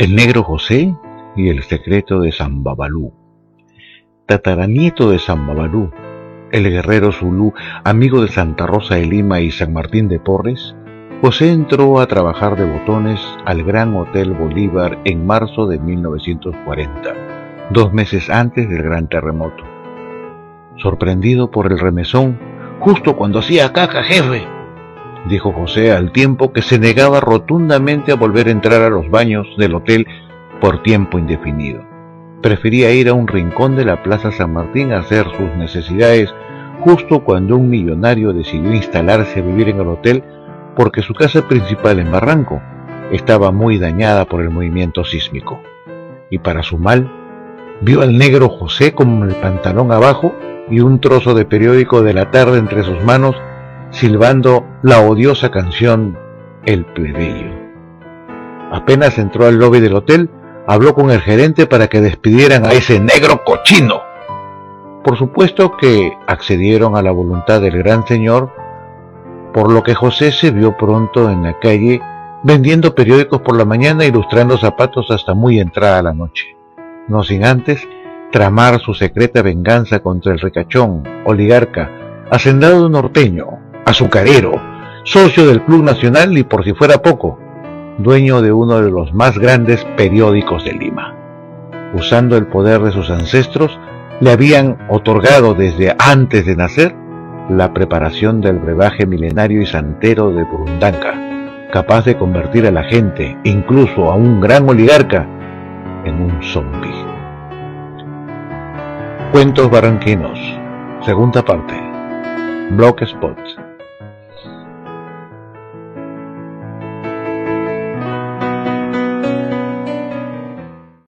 El negro José y el secreto de San Babalú. Tataranieto de San Babalú, el guerrero Zulú, amigo de Santa Rosa de Lima y San Martín de Porres, José entró a trabajar de botones al Gran Hotel Bolívar en marzo de 1940, dos meses antes del gran terremoto. Sorprendido por el remesón, justo cuando hacía caca, jefe, dijo José al tiempo que se negaba rotundamente a volver a entrar a los baños del hotel por tiempo indefinido. Prefería ir a un rincón de la Plaza San Martín a hacer sus necesidades justo cuando un millonario decidió instalarse a vivir en el hotel porque su casa principal en Barranco estaba muy dañada por el movimiento sísmico. Y para su mal, vio al negro José con el pantalón abajo y un trozo de periódico de la tarde entre sus manos silbando la odiosa canción El plebeyo. Apenas entró al lobby del hotel, habló con el gerente para que despidieran a ese negro cochino. Por supuesto que accedieron a la voluntad del gran señor, por lo que José se vio pronto en la calle vendiendo periódicos por la mañana e ilustrando zapatos hasta muy entrada la noche, no sin antes tramar su secreta venganza contra el ricachón, oligarca, hacendado norteño, azucarero, socio del Club Nacional y por si fuera poco, dueño de uno de los más grandes periódicos de Lima. Usando el poder de sus ancestros, le habían otorgado desde antes de nacer la preparación del brebaje milenario y santero de Burundanga, capaz de convertir a la gente, incluso a un gran oligarca, en un zombi. Cuentos barranquinos, segunda parte. Blogspot